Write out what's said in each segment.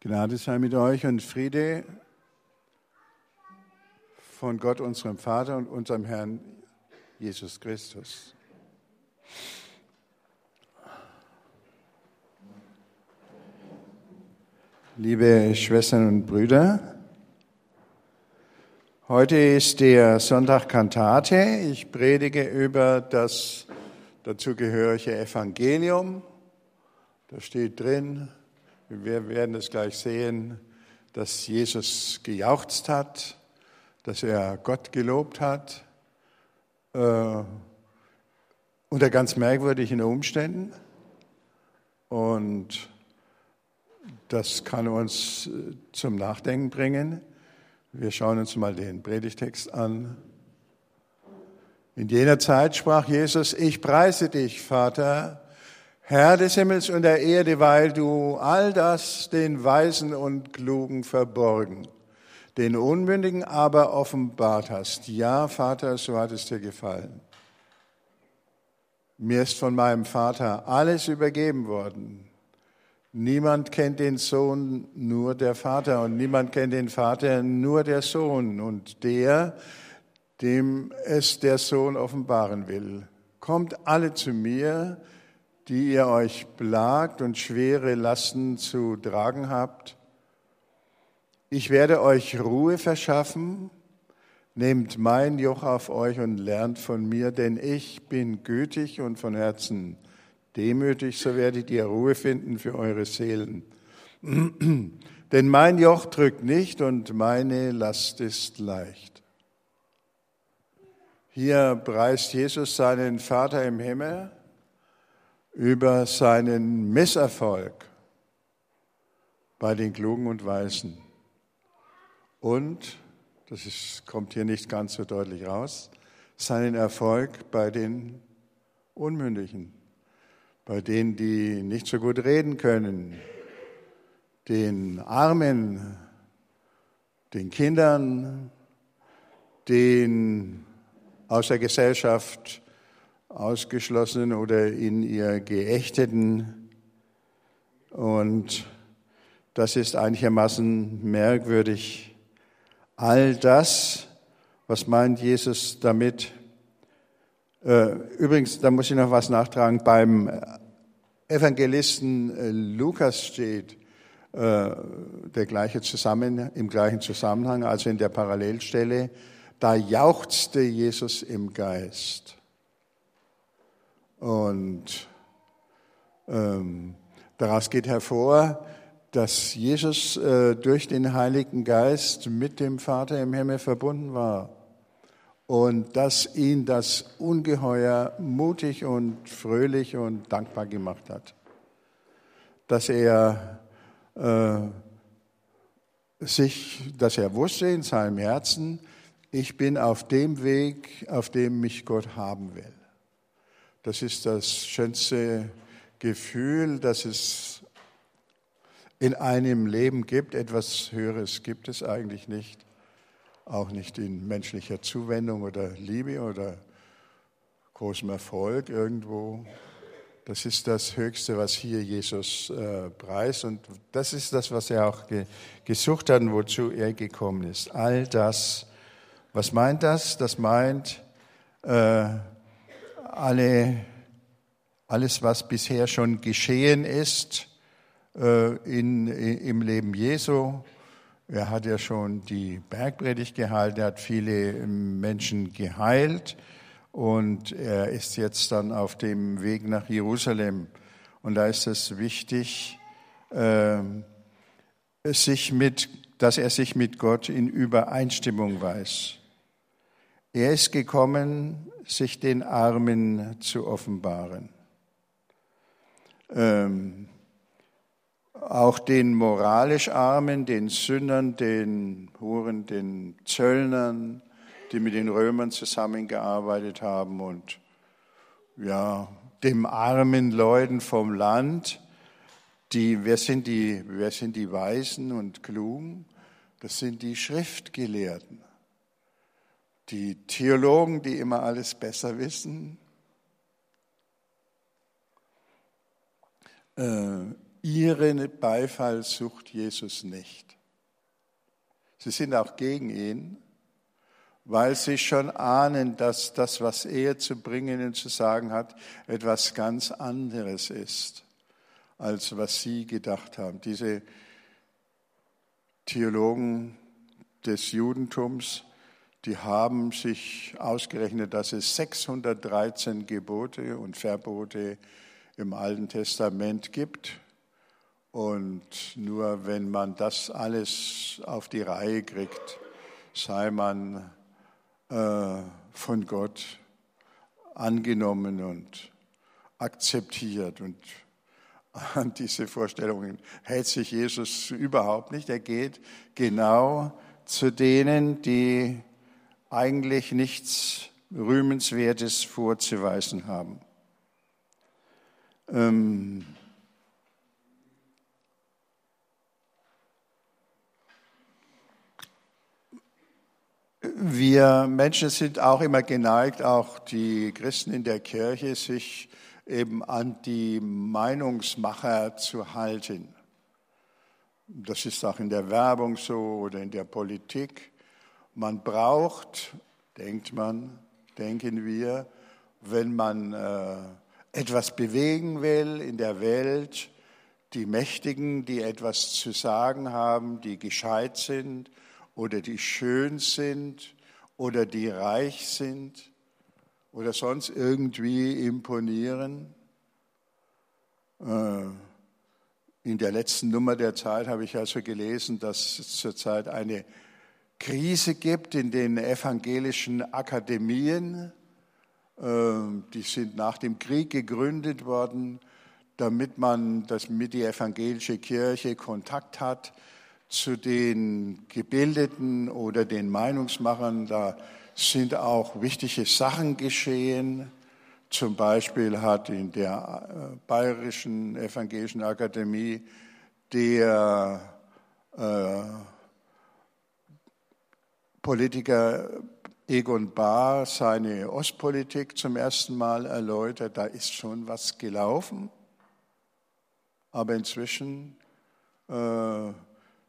Gnade sei mit euch und Friede von Gott, unserem Vater und unserem Herrn Jesus Christus. Liebe Schwestern und Brüder, heute ist der Sonntag Kantate. Ich predige über das dazugehörige Evangelium. Da steht drin, wir werden es gleich sehen, dass Jesus gejauchzt hat, dass er Gott gelobt hat, äh, unter ganz merkwürdigen Umständen. Und das kann uns äh, zum Nachdenken bringen. Wir schauen uns mal den Predigtext an. In jener Zeit sprach Jesus, ich preise dich, Vater, Herr des Himmels und der Erde, weil du all das den Weisen und Klugen verborgen, den Unmündigen aber offenbart hast. Ja, Vater, so hat es dir gefallen. Mir ist von meinem Vater alles übergeben worden. Niemand kennt den Sohn, nur der Vater, und niemand kennt den Vater, nur der Sohn und der, dem es der Sohn offenbaren will. Kommt alle zu mir, die ihr euch plagt und schwere Lasten zu tragen habt. Ich werde euch Ruhe verschaffen. Nehmt mein Joch auf euch und lernt von mir, denn ich bin gütig und von Herzen demütig, so werdet ihr Ruhe finden für eure Seelen. denn mein Joch drückt nicht und meine Last ist leicht. Hier preist Jesus seinen Vater im Himmel über seinen Misserfolg bei den Klugen und Weisen. Und, das ist, kommt hier nicht ganz so deutlich raus, seinen Erfolg bei den Unmündigen, bei denen, die nicht so gut reden können, den Armen, den Kindern, den aus der Gesellschaft Ausgeschlossenen oder in ihr Geächteten. Und das ist einigermaßen merkwürdig. All das, was meint Jesus damit? Äh, übrigens, da muss ich noch was nachtragen. Beim Evangelisten äh, Lukas steht äh, der gleiche zusammen, im gleichen Zusammenhang, also in der Parallelstelle, da jauchzte Jesus im Geist. Und ähm, daraus geht hervor, dass Jesus äh, durch den Heiligen Geist mit dem Vater im Himmel verbunden war und dass ihn das ungeheuer mutig und fröhlich und dankbar gemacht hat. Dass er äh, sich, dass er wusste in seinem Herzen, ich bin auf dem Weg, auf dem mich Gott haben will. Das ist das schönste Gefühl, das es in einem Leben gibt. Etwas Höheres gibt es eigentlich nicht. Auch nicht in menschlicher Zuwendung oder Liebe oder großem Erfolg irgendwo. Das ist das Höchste, was hier Jesus äh, preist. Und das ist das, was er auch ge gesucht hat und wozu er gekommen ist. All das. Was meint das? Das meint, äh, alle, alles, was bisher schon geschehen ist äh, in, im Leben Jesu. Er hat ja schon die Bergpredigt gehalten, er hat viele Menschen geheilt und er ist jetzt dann auf dem Weg nach Jerusalem. Und da ist es wichtig, äh, sich mit, dass er sich mit Gott in Übereinstimmung weiß. Er ist gekommen, sich den Armen zu offenbaren. Ähm, auch den moralisch Armen, den Sündern, den Huren, den Zöllnern, die mit den Römern zusammengearbeitet haben und ja, dem armen Leuten vom Land, die, wer sind die, wer sind die Weisen und Klugen? Das sind die Schriftgelehrten die Theologen, die immer alles besser wissen. Äh, ihren Beifall sucht Jesus nicht. Sie sind auch gegen ihn, weil sie schon ahnen, dass das, was er zu bringen und zu sagen hat, etwas ganz anderes ist, als was sie gedacht haben. Diese Theologen des Judentums, die haben sich ausgerechnet, dass es 613 Gebote und Verbote im Alten Testament gibt. Und nur wenn man das alles auf die Reihe kriegt, sei man äh, von Gott angenommen und akzeptiert. Und an diese Vorstellungen hält sich Jesus überhaupt nicht. Er geht genau zu denen, die eigentlich nichts Rühmenswertes vorzuweisen haben. Ähm wir Menschen sind auch immer geneigt, auch die Christen in der Kirche, sich eben an die Meinungsmacher zu halten. Das ist auch in der Werbung so oder in der Politik. Man braucht, denkt man, denken wir, wenn man äh, etwas bewegen will in der Welt, die Mächtigen, die etwas zu sagen haben, die gescheit sind oder die schön sind oder die reich sind oder sonst irgendwie imponieren. Äh, in der letzten Nummer der Zeit habe ich also gelesen, dass zurzeit eine Krise gibt in den evangelischen Akademien. Ähm, die sind nach dem Krieg gegründet worden, damit man, damit die evangelische Kirche Kontakt hat zu den Gebildeten oder den Meinungsmachern. Da sind auch wichtige Sachen geschehen. Zum Beispiel hat in der äh, Bayerischen Evangelischen Akademie der äh, Politiker Egon Bahr seine Ostpolitik zum ersten Mal erläutert. Da ist schon was gelaufen. Aber inzwischen äh,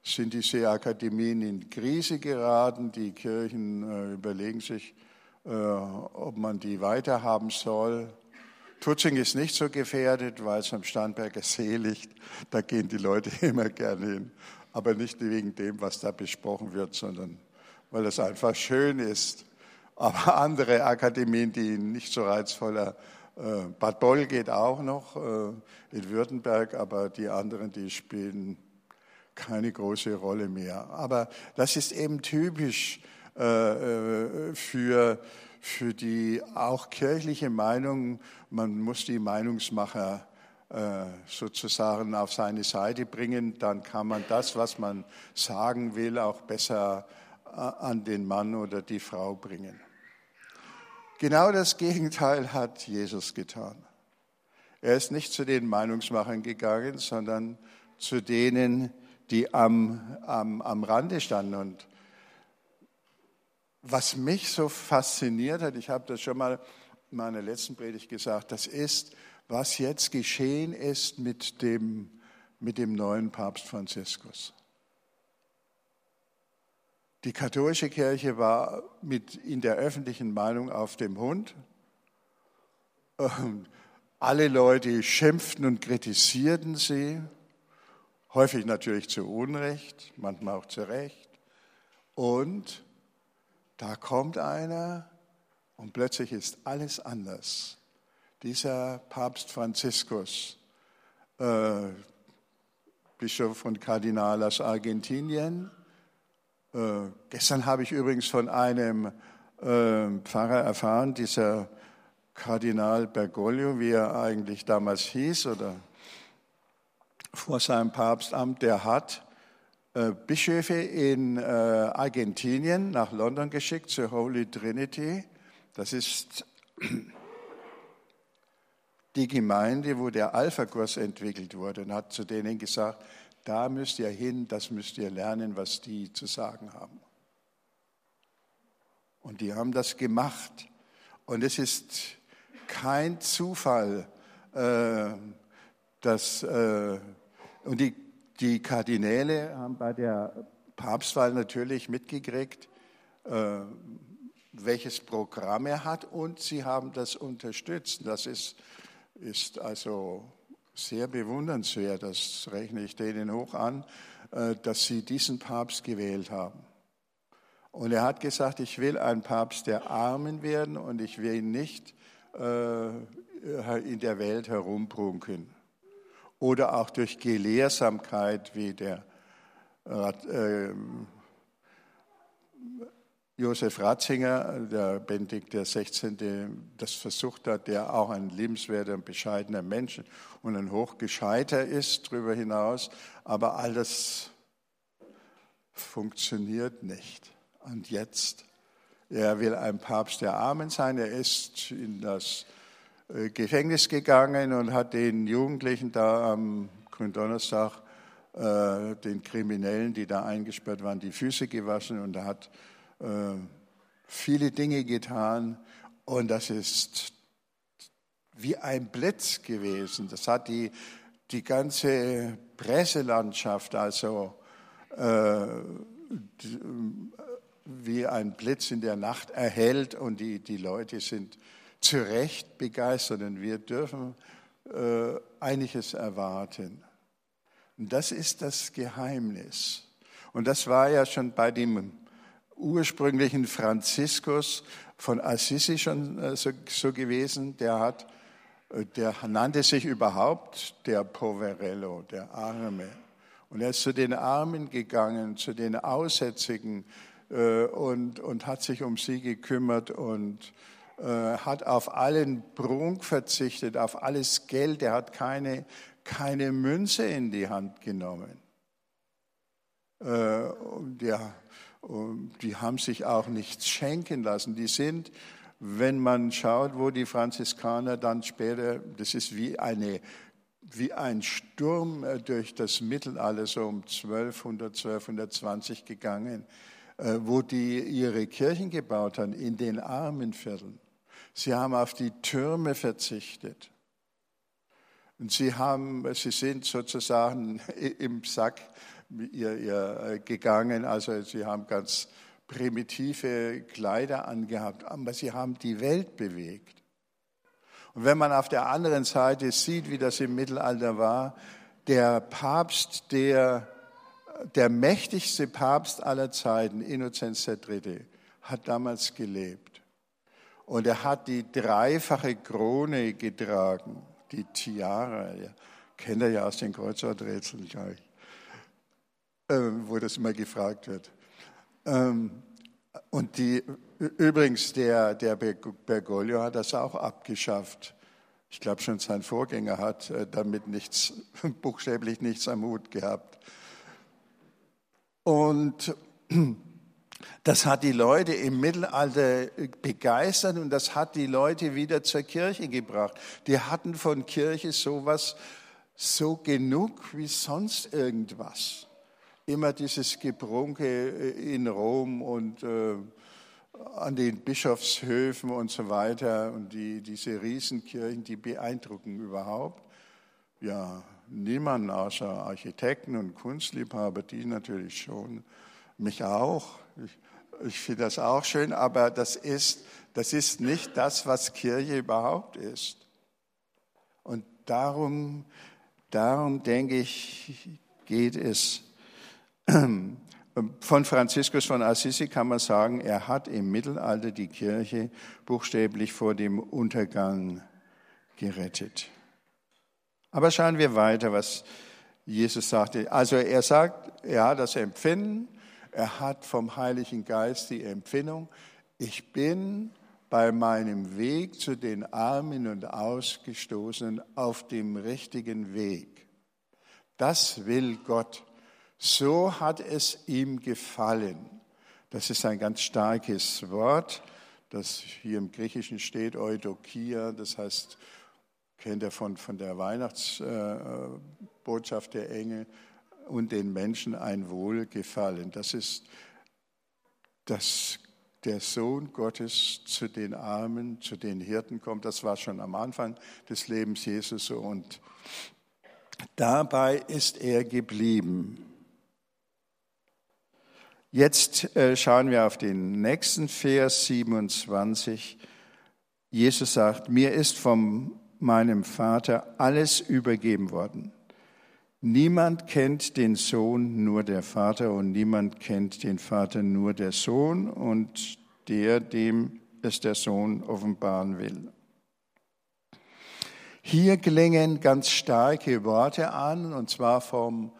sind diese Akademien in Krise geraten. Die Kirchen äh, überlegen sich, äh, ob man die weiterhaben soll. Tutzing ist nicht so gefährdet, weil es am Starnberger See liegt. Da gehen die Leute immer gerne hin. Aber nicht wegen dem, was da besprochen wird, sondern weil es einfach schön ist. Aber andere Akademien, die nicht so reizvoller, äh, Bad Boll geht auch noch äh, in Württemberg, aber die anderen, die spielen keine große Rolle mehr. Aber das ist eben typisch äh, für, für die auch kirchliche Meinung. Man muss die Meinungsmacher sozusagen auf seine Seite bringen, dann kann man das, was man sagen will, auch besser an den Mann oder die Frau bringen. Genau das Gegenteil hat Jesus getan. Er ist nicht zu den Meinungsmachern gegangen, sondern zu denen, die am, am, am Rande standen. Und was mich so fasziniert hat, ich habe das schon mal in meiner letzten Predigt gesagt, das ist, was jetzt geschehen ist mit dem, mit dem neuen Papst Franziskus. Die katholische Kirche war mit in der öffentlichen Meinung auf dem Hund. Alle Leute schimpften und kritisierten sie, häufig natürlich zu Unrecht, manchmal auch zu Recht. Und da kommt einer und plötzlich ist alles anders. Dieser Papst Franziskus, äh, Bischof und Kardinal aus Argentinien, äh, gestern habe ich übrigens von einem äh, Pfarrer erfahren, dieser Kardinal Bergoglio, wie er eigentlich damals hieß oder vor seinem Papstamt, der hat äh, Bischöfe in äh, Argentinien nach London geschickt zur Holy Trinity. Das ist die Gemeinde, wo der Alpha-Kurs entwickelt wurde und hat zu denen gesagt, da müsst ihr hin, das müsst ihr lernen, was die zu sagen haben. Und die haben das gemacht. Und es ist kein Zufall, äh, dass äh, Und die, die Kardinäle haben bei der Papstwahl natürlich mitgekriegt, äh, welches Programm er hat und sie haben das unterstützt. Das ist, ist also sehr bewundernswert, das rechne ich denen hoch an, äh, dass sie diesen Papst gewählt haben. Und er hat gesagt, ich will ein Papst der Armen werden und ich will nicht äh, in der Welt herumprunken. Oder auch durch Gelehrsamkeit, wie der äh, Josef Ratzinger, der Benedikt XVI., das versucht hat, der auch ein liebenswerter und bescheidener Mensch und ein Hochgescheiter ist darüber hinaus, aber alles funktioniert nicht. Und jetzt, er will ein Papst der Armen sein, er ist in das äh, Gefängnis gegangen und hat den Jugendlichen da am Gründonnerstag, äh, den Kriminellen, die da eingesperrt waren, die Füße gewaschen und hat viele Dinge getan und das ist wie ein Blitz gewesen. Das hat die, die ganze Presselandschaft, also äh, wie ein Blitz in der Nacht erhellt und die, die Leute sind zu Recht begeistert und wir dürfen äh, einiges erwarten. Und das ist das Geheimnis. Und das war ja schon bei dem ursprünglichen Franziskus von Assisi schon äh, so, so gewesen. Der hat, äh, der nannte sich überhaupt der Poverello, der Arme. Und er ist zu den Armen gegangen, zu den Aussätzigen äh, und, und hat sich um sie gekümmert und hat auf allen Prunk verzichtet, auf alles Geld. Er hat keine, keine Münze in die Hand genommen. Und ja, die haben sich auch nichts schenken lassen. Die sind, wenn man schaut, wo die Franziskaner dann später, das ist wie eine wie ein Sturm äh, durch das Mittelalter so um 1200, 1220 gegangen, äh, wo die ihre Kirchen gebaut haben, in den Armenvierteln. Sie haben auf die Türme verzichtet. Und sie haben, sie sind sozusagen im Sack ihr, ihr äh, gegangen. Also sie haben ganz primitive Kleider angehabt, aber sie haben die Welt bewegt. Und wenn man auf der anderen Seite sieht, wie das im Mittelalter war, der Papst, der, der mächtigste Papst aller Zeiten, Innozenz III., hat damals gelebt. Und er hat die dreifache Krone getragen, die Tiara. Kennt er ja aus den Kreuzworträtseln, glaube ich. Ähm, wo das immer gefragt wird. Ähm, und die, übrigens, der, der Bergoglio hat das auch abgeschafft. Ich glaube schon sein Vorgänger hat äh, damit nichts, buchstäblich nichts am Hut gehabt. Und das hat die Leute im Mittelalter begeistert und das hat die Leute wieder zur Kirche gebracht. Die hatten von Kirche sowas so genug wie sonst irgendwas immer dieses Gebrunke äh, in Rom und äh, an den Bischofshöfen und so weiter und die, diese Riesenkirchen, die beeindrucken überhaupt. Ja, niemand außer Architekten und Kunstliebhaber, die natürlich schon, mich auch. Ich, ich finde das auch schön, aber das ist, das ist nicht das, was Kirche überhaupt ist. Und darum, darum denke ich, geht es von Franziskus von Assisi kann man sagen, er hat im Mittelalter die Kirche buchstäblich vor dem Untergang gerettet. Aber schauen wir weiter, was Jesus sagte. Also er sagt, er hat das Empfinden, er hat vom Heiligen Geist die Empfindung, ich bin bei meinem Weg zu den Armen und Ausgestoßenen auf dem richtigen Weg. Das will Gott. So hat es ihm gefallen. Das ist ein ganz starkes Wort, das hier im Griechischen steht, Eudokia, das heißt, kennt ihr von, von der Weihnachtsbotschaft der Engel, und den Menschen ein Wohlgefallen. Das ist, dass der Sohn Gottes zu den Armen, zu den Hirten kommt. Das war schon am Anfang des Lebens Jesus so und Dabei ist er geblieben. Jetzt äh, schauen wir auf den nächsten Vers 27. Jesus sagt, mir ist von meinem Vater alles übergeben worden. Niemand kennt den Sohn, nur der Vater, und niemand kennt den Vater, nur der Sohn und der, dem es der Sohn offenbaren will. Hier klingen ganz starke Worte an, und zwar vom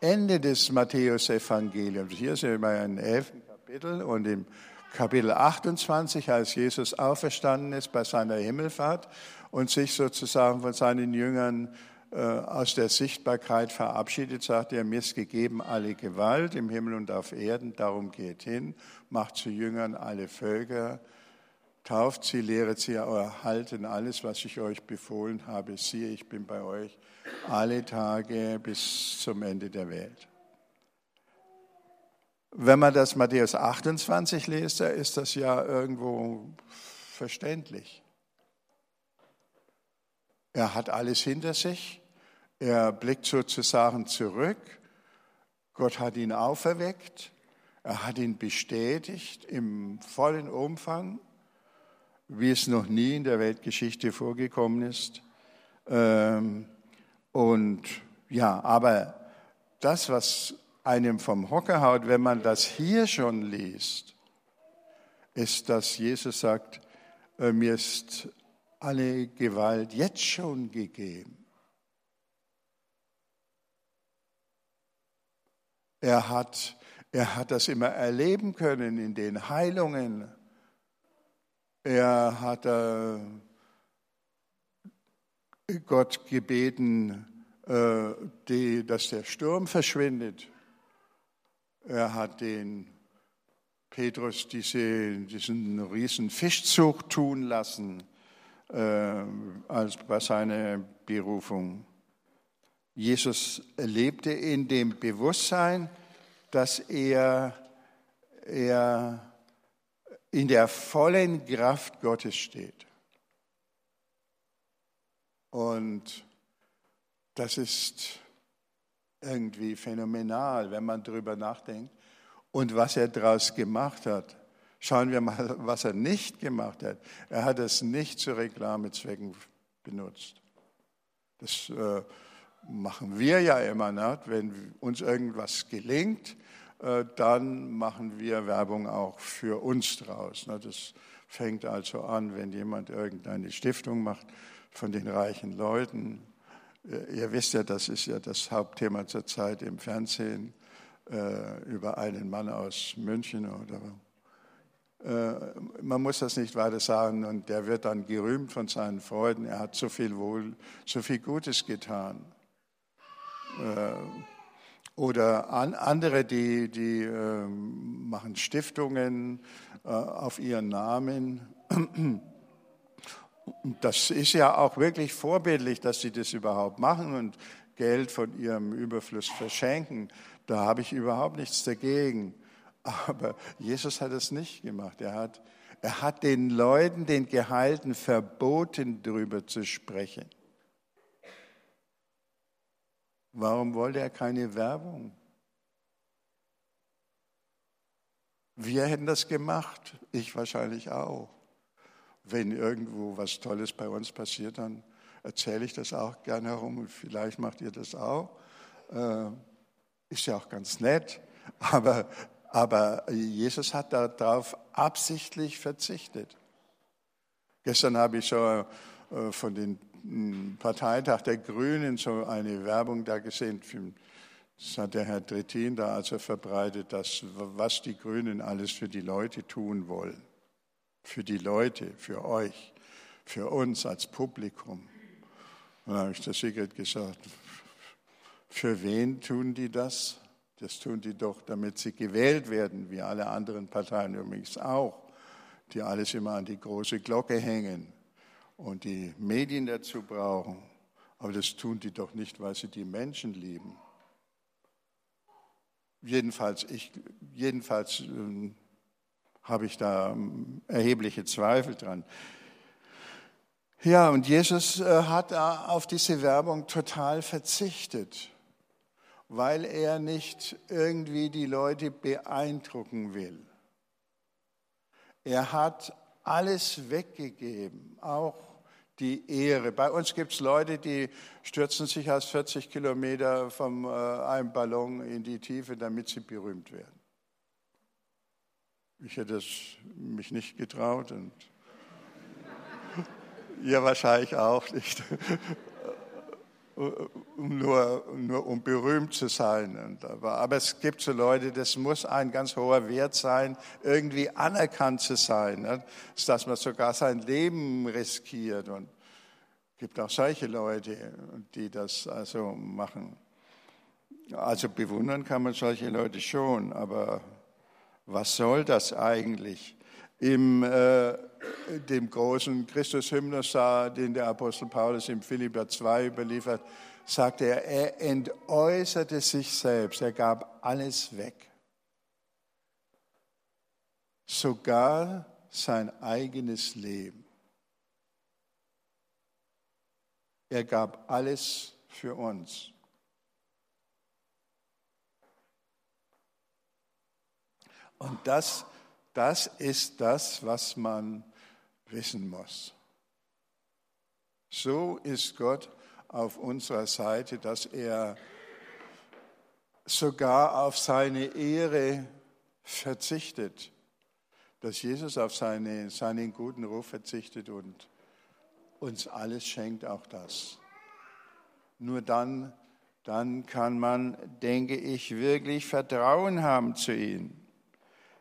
Ende des Matthäus-Evangeliums. Hier sind wir im 11. Kapitel und im Kapitel 28, als Jesus auferstanden ist bei seiner Himmelfahrt und sich sozusagen von seinen Jüngern äh, aus der Sichtbarkeit verabschiedet, sagt er, mir ist gegeben alle Gewalt im Himmel und auf Erden, darum geht hin, macht zu Jüngern alle Völker, tauft sie, lehret sie, erhalten alles, was ich euch befohlen habe. Siehe, ich bin bei euch alle Tage bis zum Ende der Welt. Wenn man das Matthäus 28 liest, da ist das ja irgendwo verständlich. Er hat alles hinter sich. Er blickt sozusagen zurück. Gott hat ihn auferweckt. Er hat ihn bestätigt im vollen Umfang, wie es noch nie in der Weltgeschichte vorgekommen ist. Ähm, und ja, aber das, was einem vom Hocker haut, wenn man das hier schon liest, ist, dass Jesus sagt, äh, mir ist alle Gewalt jetzt schon gegeben. Er hat, er hat das immer erleben können in den Heilungen. Er hat äh, Gott gebeten, äh, die, dass der Sturm verschwindet. Er hat den Petrus diese, diesen riesen Fischzug tun lassen äh, als bei seiner Berufung. Jesus lebte in dem Bewusstsein, dass er, er in der vollen Kraft Gottes steht. Und das ist irgendwie phänomenal, wenn man darüber nachdenkt. Und was er daraus gemacht hat. Schauen wir mal, was er nicht gemacht hat. Er hat es nicht zu Reklamezwecken benutzt. Das äh, machen wir ja immer. Ne? Wenn uns irgendwas gelingt, äh, dann machen wir Werbung auch für uns draus. Ne? Das fängt also an, wenn jemand irgendeine Stiftung macht von den reichen Leuten. Äh, ihr wisst ja, das ist ja das Hauptthema zurzeit im Fernsehen äh, über einen Mann aus München oder man muss das nicht weiter sagen und der wird dann gerühmt von seinen Freuden. Er hat so viel Wohl, so viel Gutes getan. Äh, oder andere, die, die machen Stiftungen äh, auf ihren Namen. Das ist ja auch wirklich vorbildlich, dass sie das überhaupt machen und Geld von ihrem Überfluss verschenken. Da habe ich überhaupt nichts dagegen. Aber Jesus hat es nicht gemacht. Er hat, er hat den Leuten, den Geheilten, verboten, darüber zu sprechen. Warum wollte er keine Werbung? Wir hätten das gemacht, ich wahrscheinlich auch. Wenn irgendwo was Tolles bei uns passiert, dann erzähle ich das auch gerne herum und vielleicht macht ihr das auch. Äh, ist ja auch ganz nett, aber, aber Jesus hat darauf absichtlich verzichtet. Gestern habe ich so äh, von den Parteitag der Grünen so eine Werbung da gesehen. Das hat der Herr Trittin da also verbreitet, dass, was die Grünen alles für die Leute tun wollen. Für die Leute, für euch, für uns als Publikum. Und dann habe ich der Sigrid gesagt, für wen tun die das? Das tun die doch, damit sie gewählt werden, wie alle anderen Parteien übrigens auch, die alles immer an die große Glocke hängen und die Medien dazu brauchen. Aber das tun die doch nicht, weil sie die Menschen lieben. Jedenfalls, ich, jedenfalls äh, habe ich da ähm, erhebliche Zweifel dran. Ja, und Jesus äh, hat auf diese Werbung total verzichtet, weil er nicht irgendwie die Leute beeindrucken will. Er hat alles weggegeben, auch die Ehre. Bei uns gibt es Leute, die stürzen sich aus 40 Kilometer von äh, einem Ballon in die Tiefe, damit sie berühmt werden. Ich hätte es mich nicht getraut und ihr wahrscheinlich auch nicht. nur, nur um berühmt zu sein. Aber, es gibt so Leute, das muss ein ganz hoher Wert sein, irgendwie anerkannt zu sein, ne? dass man sogar sein Leben riskiert. Und es gibt auch solche Leute, die das also machen. Also bewundern kann man solche Leute schon, aber was soll das eigentlich? Im äh, dem großen Christus-Hymnus, den der Apostel Paulus im Philipper 2 überliefert, sagte er, er entäußerte sich selbst, er gab alles weg. Sogar sein eigenes Leben. Er gab alles für uns. Und das, das ist das, was man wissen muss. So ist Gott auf unserer Seite, dass er sogar auf seine Ehre verzichtet, dass Jesus auf seine, seinen guten Ruf verzichtet und uns alles schenkt, auch das. Nur dann, dann kann man, denke ich, wirklich Vertrauen haben zu ihm.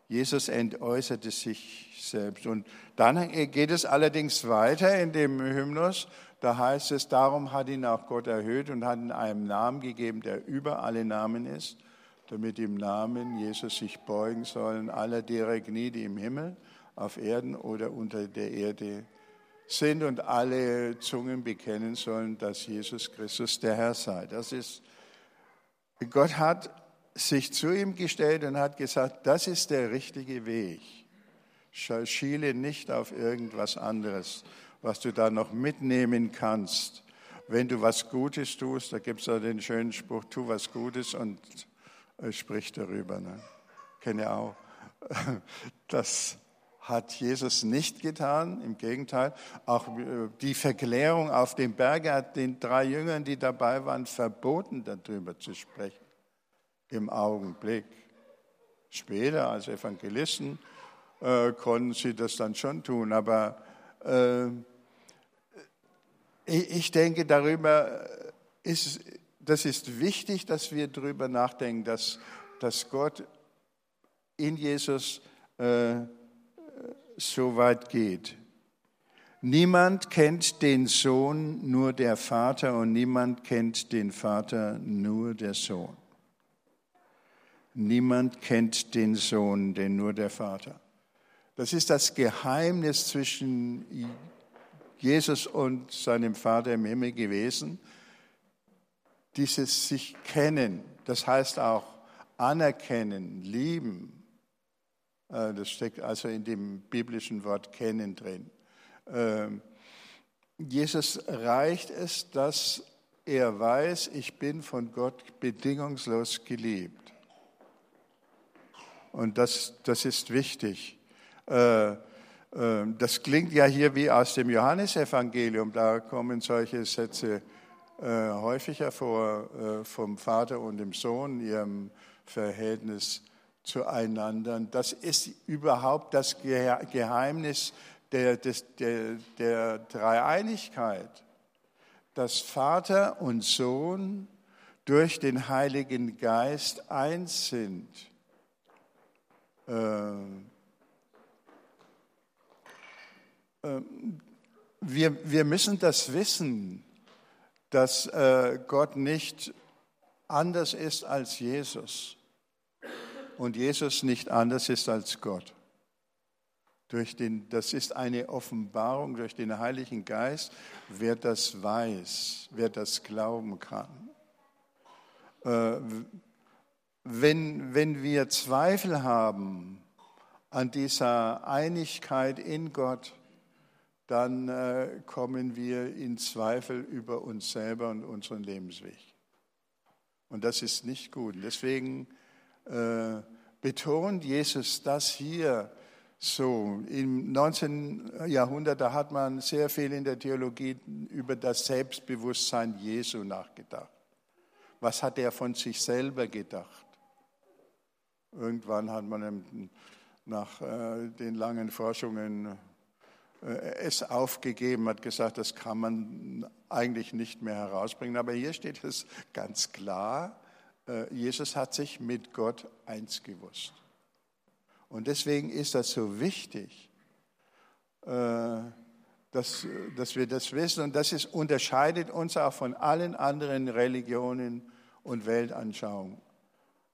Jesus entäußerte sich selbst. Und dann geht es allerdings weiter in dem Hymnus. Da heißt es, darum hat ihn auch Gott erhöht und hat ihm einen Namen gegeben, der über alle Namen ist, damit im Namen Jesus sich beugen sollen alle derer Knie, die im Himmel, auf Erden oder unter der Erde sind und alle Zungen bekennen sollen, dass Jesus Christus der Herr sei. Das ist, Gott hat sich zu ihm gestellt und hat gesagt, das ist der richtige Weg. Schiele nicht auf irgendwas anderes, was du da noch mitnehmen kannst. Wenn du was Gutes tust, da gibt es ja den schönen Spruch, tu was Gutes und äh, sprich darüber. Ne? Kenne auch. Das hat Jesus nicht getan, im Gegenteil. Auch äh, die Verklärung auf dem Berge hat den drei Jüngern, die dabei waren, verboten, darüber zu sprechen im Augenblick. Später als Evangelisten äh, konnten sie das dann schon tun, aber äh, ich denke, darüber ist, das ist wichtig, dass wir darüber nachdenken, dass, dass Gott in Jesus äh, so weit geht. Niemand kennt den Sohn, nur der Vater, und niemand kennt den Vater, nur der Sohn. Niemand kennt den Sohn, denn nur der Vater. Das ist das Geheimnis zwischen Jesus und seinem Vater im Himmel gewesen. Dieses sich kennen, das heißt auch anerkennen, lieben. Äh, das steckt also in dem biblischen Wort kennen drin. Ähm, Jesus reicht es, dass er weiß, ich bin von Gott bedingungslos geliebt. Und das, das ist wichtig. Äh, äh, das klingt ja hier wie aus dem Johannesevangelium. Da kommen solche Sätze äh, häufiger vor vom Vater und dem Sohn, ihrem Verhältnis zueinander. Das ist überhaupt das Geheimnis der, des, der, der Dreieinigkeit, dass Vater und Sohn durch den Heiligen Geist eins sind. Ähm, ähm, wir, wir müssen das wissen, dass äh, Gott nicht anders ist als Jesus und Jesus nicht anders ist als Gott. Durch den, das ist eine Offenbarung durch den Heiligen Geist, wer das weiß, wer das glauben kann. Wenn, wenn wir Zweifel haben an dieser Einigkeit in Gott, dann äh, kommen wir in Zweifel über uns selber und unseren Lebensweg. Und das ist nicht gut. Deswegen äh, betont Jesus das hier so. Im 19. Jahrhundert, da hat man sehr viel in der Theologie über das Selbstbewusstsein Jesu nachgedacht. Was hat er von sich selber gedacht? Irgendwann hat man nach äh, den langen Forschungen äh, es aufgegeben, hat gesagt, das kann man eigentlich nicht mehr herausbringen. Aber hier steht es ganz klar, äh, Jesus hat sich mit Gott eins gewusst. Und deswegen ist das so wichtig, dass, dass wir das wissen. Und das ist, unterscheidet uns auch von allen anderen Religionen und Weltanschauungen,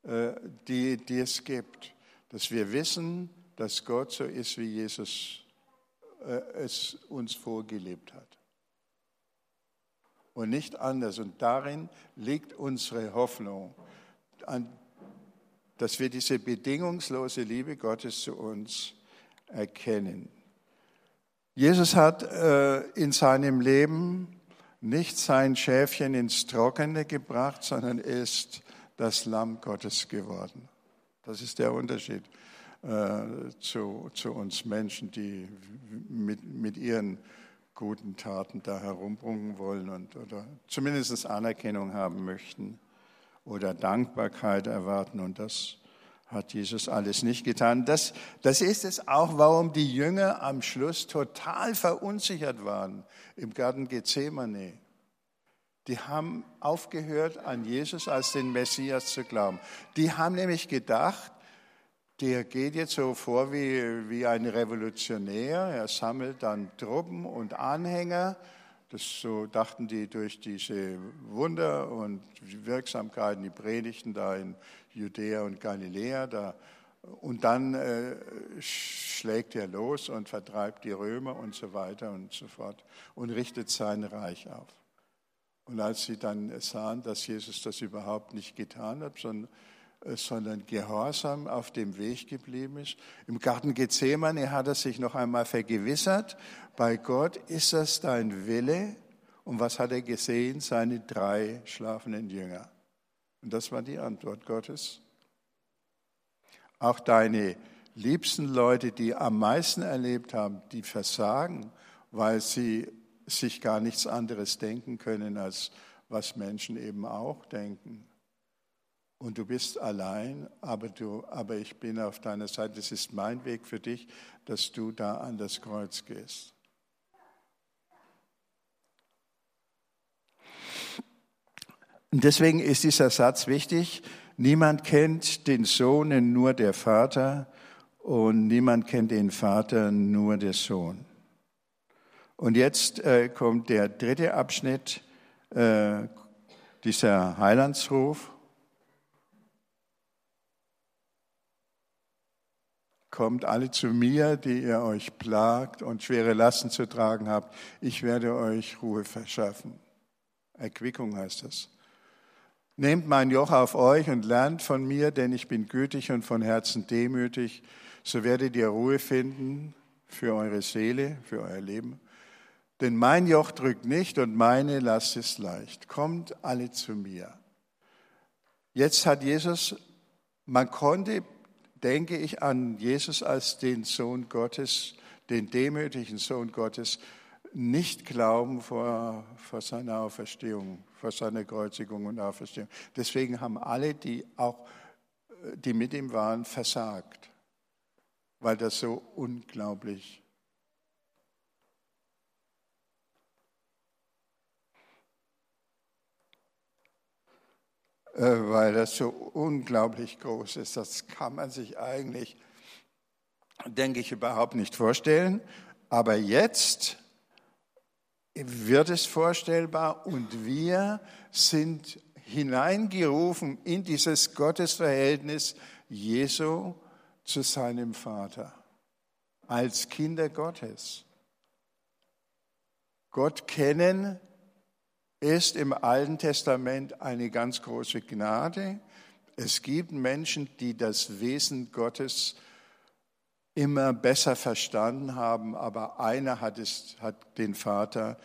die, die es gibt. Dass wir wissen, dass Gott so ist, wie Jesus äh, es uns vorgelebt hat. Und nicht anders. Und darin liegt unsere Hoffnung, dass wir diese bedingungslose Liebe Gottes zu uns erkennen. Jesus hat äh, in seinem Leben nicht sein Schäfchen ins Trockene gebracht, sondern ist das Lamm Gottes geworden. Das ist der Unterschied äh, zu, zu uns Menschen, die mit, mit ihren guten Taten da herumbrungen wollen und, oder zumindest Anerkennung haben möchten oder Dankbarkeit erwarten. Und das hat Jesus alles nicht getan. Das, das ist es auch, warum die Jünger am Schluss total verunsichert waren im Garten Gethsemane. Die haben aufgehört, an Jesus als den Messias zu glauben. Die haben nämlich gedacht, der geht jetzt so vor wie, wie ein Revolutionär. Er sammelt dann Truppen und Anhänger. Das so dachten die durch diese Wunder und Wirksamkeiten, die Predigten da in Judäa und Galiläa. Da, und dann äh, schlägt er los und vertreibt die Römer und so weiter und so fort und richtet sein Reich auf. Und als sie dann sahen, dass Jesus das überhaupt nicht getan hat, sondern äh, sondern gehorsam auf dem Weg geblieben ist. Im Garten Gethsemane hat er sich noch einmal vergewissert, bei Gott ist das dein Wille. Und was hat er gesehen? Seine drei schlafenden Jünger. Und das war die Antwort Gottes. Auch deine liebsten Leute, die am meisten erlebt haben, die versagen, weil sie sich gar nichts anderes denken können, als was Menschen eben auch denken und du bist allein, aber, du, aber ich bin auf deiner Seite. Es ist mein Weg für dich, dass du da an das Kreuz gehst. Und deswegen ist dieser Satz wichtig. Niemand kennt den Sohn, nur der Vater und niemand kennt den Vater, nur der Sohn. Und jetzt äh, kommt der dritte Abschnitt, äh, dieser Heilandsruf. Kommt alle zu mir, die ihr euch plagt und schwere Lasten zu tragen habt. Ich werde euch Ruhe verschaffen. Erquickung heißt das. Nehmt mein Joch auf euch und lernt von mir, denn ich bin gütig und von Herzen demütig. So werdet ihr Ruhe finden für eure Seele, für euer Leben. Denn mein Joch drückt nicht und meine Last ist leicht. Kommt alle zu mir. Jetzt hat Jesus, man konnte denke ich an Jesus als den Sohn Gottes, den demütigen Sohn Gottes, nicht glauben vor, vor seiner Auferstehung, vor seiner Kreuzigung und Auferstehung. Deswegen haben alle, die auch, die mit ihm waren, versagt, weil das so unglaublich weil das so unglaublich groß ist. Das kann man sich eigentlich, denke ich, überhaupt nicht vorstellen. Aber jetzt wird es vorstellbar und wir sind hineingerufen in dieses Gottesverhältnis Jesu zu seinem Vater als Kinder Gottes. Gott kennen, ist im Alten Testament eine ganz große Gnade. Es gibt Menschen, die das Wesen Gottes immer besser verstanden haben, aber einer hat, es, hat den Vater,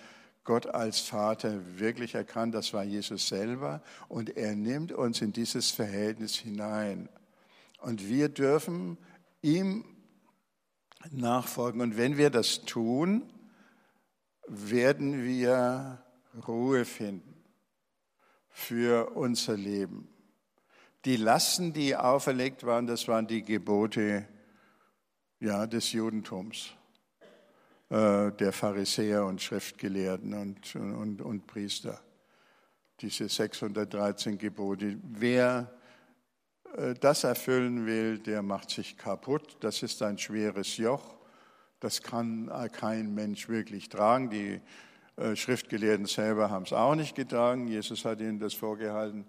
Gott als Vater wirklich erkannt, das war Jesus selber, und er nimmt uns in dieses Verhältnis hinein. Und wir dürfen ihm nachfolgen. Und wenn wir das tun, werden wir Ruhe finden für unser Leben. Die Lasten, die auferlegt waren, das waren die Gebote ja, des Judentums, äh, der Pharisäer und Schriftgelehrten und, und, und Priester. Diese 613 Gebote. Wer äh, das erfüllen will, der macht sich kaputt. Das ist ein schweres Joch. Das kann kein Mensch wirklich tragen. Die äh, Schriftgelehrten selber haben es auch nicht getragen. Jesus hat ihnen das vorgehalten.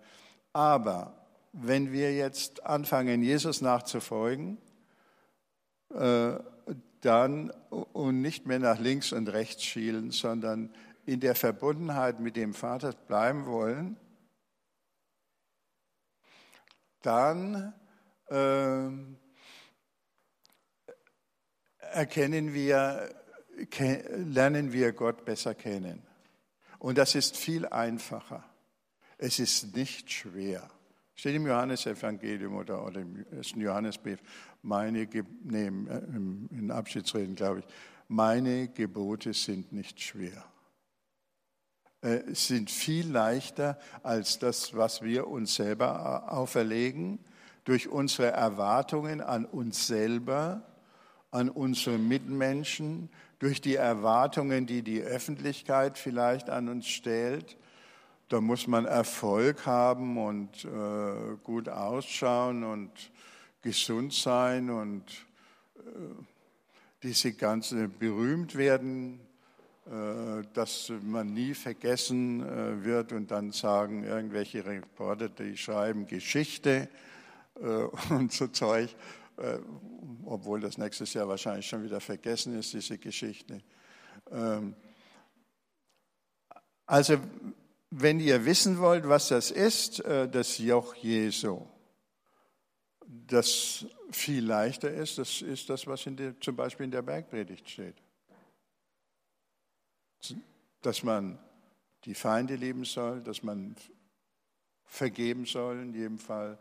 Aber wenn wir jetzt anfangen, Jesus nachzufolgen, äh, dann und nicht mehr nach links und rechts schielen, sondern in der Verbundenheit mit dem Vater bleiben wollen, dann äh, erkennen wir, lernen wir Gott besser kennen. Und das ist viel einfacher. Es ist nicht schwer. Steht im Johannesevangelium oder, oder im Johannesbrief, meine, nee, in Abschiedsreden glaube ich, meine Gebote sind nicht schwer. Äh, sind viel leichter als das, was wir uns selber auferlegen, durch unsere Erwartungen an uns selber, an unsere Mitmenschen, durch die Erwartungen, die die Öffentlichkeit vielleicht an uns stellt. Da muss man Erfolg haben und äh, gut ausschauen und gesund sein und äh, diese ganze berühmt werden, äh, dass man nie vergessen äh, wird und dann sagen irgendwelche Reporter, die schreiben Geschichte und so Zeug, obwohl das nächstes Jahr wahrscheinlich schon wieder vergessen ist, diese Geschichte. Ähm, also, wenn ihr wissen wollt, was das ist, das Joch Jesu, das viel leichter ist, das ist das, was der, zum Beispiel in der Bergpredigt steht dass man die Feinde lieben soll, dass man vergeben soll in jedem Fall,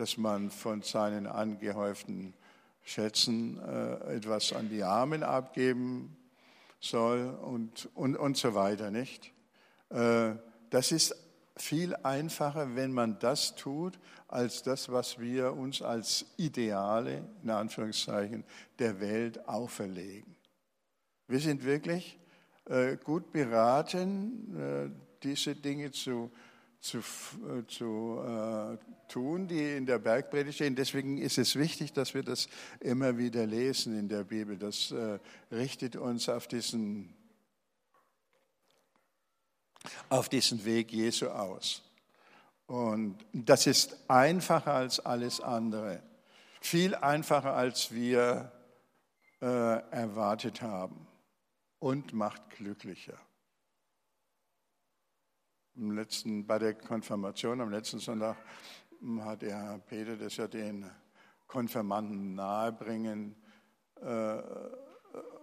dass man von seinen angehäuften Schätzen äh, etwas an die Armen abgeben soll und, und, und so weiter, nicht? Äh, das ist viel einfacher, wenn man das tut, als das, was wir uns als Ideale, in Anführungszeichen, der Welt auferlegen. Wir sind wirklich äh, gut beraten, äh, diese Dinge zu, zu, äh, zu äh, tun, die in der Bergpredigt stehen. Deswegen ist es wichtig, dass wir das immer wieder lesen in der Bibel. Das äh, richtet uns auf diesen, auf diesen Weg Jesu aus. Und das ist einfacher als alles andere. Viel einfacher, als wir äh, erwartet haben und macht glücklicher. Im letzten, bei der Konfirmation am letzten Sonntag hat der Herr Peter das ja den Konfirmanden nahebringen äh,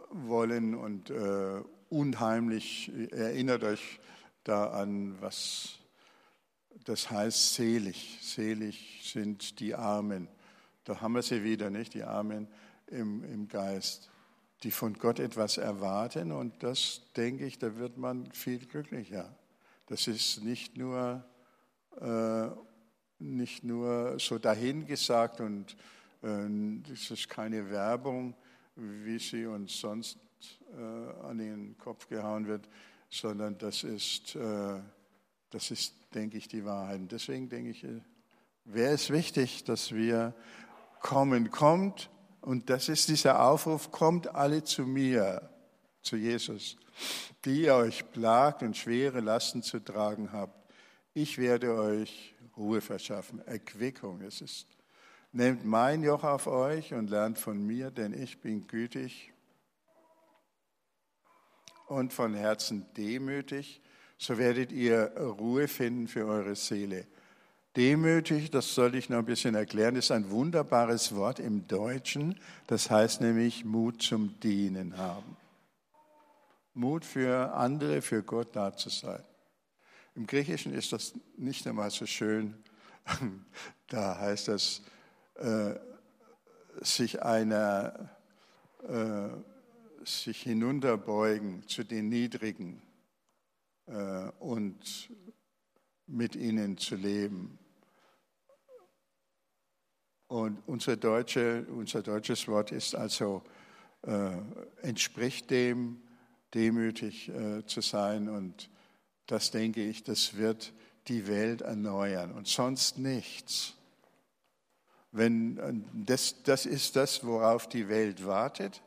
wollen und äh, unheimlich erinnert euch da an, was das heißt selig. Selig sind die Armen. Da haben wir sie wieder, nicht? Die Armen im, im Geist die von Gott etwas erwarten. Und das, denke ich, da wird man viel glücklicher. Das ist nicht nur, äh, nicht nur so dahingesagt und äh, das ist keine Werbung, wie sie uns sonst äh, an den Kopf gehauen wird, sondern das ist, äh, das ist, denke ich, die Wahrheit. Und deswegen denke ich, äh, wäre es wichtig, dass wir kommen. Kommt und das ist dieser Aufruf, kommt alle zu mir, zu Jesus, die ihr euch plagt und schwere Lasten zu tragen habt. Ich werde euch Ruhe verschaffen, Erquickung. Es ist, nehmt mein Joch auf euch und lernt von mir, denn ich bin gütig und von Herzen demütig, so werdet ihr Ruhe finden für eure Seele. Demütig, das soll ich noch ein bisschen erklären, ist ein wunderbares Wort im Deutschen. Das heißt nämlich Mut zum Dienen haben. Mut für andere, für Gott da zu sein. Im Griechischen ist das nicht einmal so schön. Da heißt das, äh, sich einer, äh, sich hinunterbeugen zu den Niedrigen äh, und mit ihnen zu leben. Und unser, Deutsche, unser deutsches Wort ist also, äh, entspricht dem, demütig äh, zu sein. Und das denke ich, das wird die Welt erneuern und sonst nichts. Wenn, das, das ist das, worauf die Welt wartet.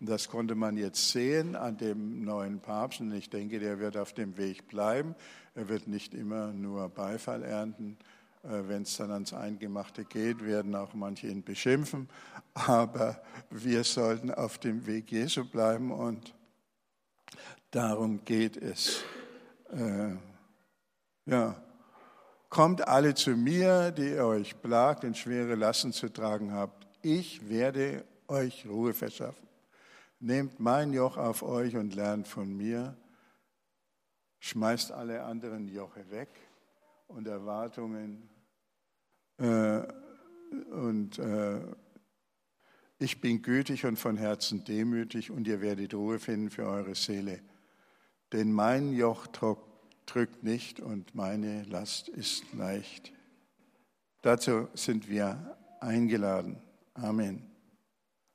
Das konnte man jetzt sehen an dem neuen Papst und ich denke, der wird auf dem Weg bleiben. Er wird nicht immer nur Beifall ernten, äh, wenn es dann ans Eingemachte geht, werden auch manche ihn beschimpfen. Aber wir sollten auf dem Weg Jesu bleiben und darum geht es. Äh, ja. Kommt alle zu mir, die ihr euch plagt und schwere Lasten zu tragen habt. Ich werde euch Ruhe verschaffen. Nehmt mein Joch auf euch und lernt von mir. Schmeißt alle anderen Joche weg und Erwartungen äh, und äh, ich bin gütig und von Herzen demütig und ihr werdet Ruhe finden für eure Seele. Denn mein Joch drückt nicht und meine Last ist leicht. Dazu sind wir eingeladen. Amen.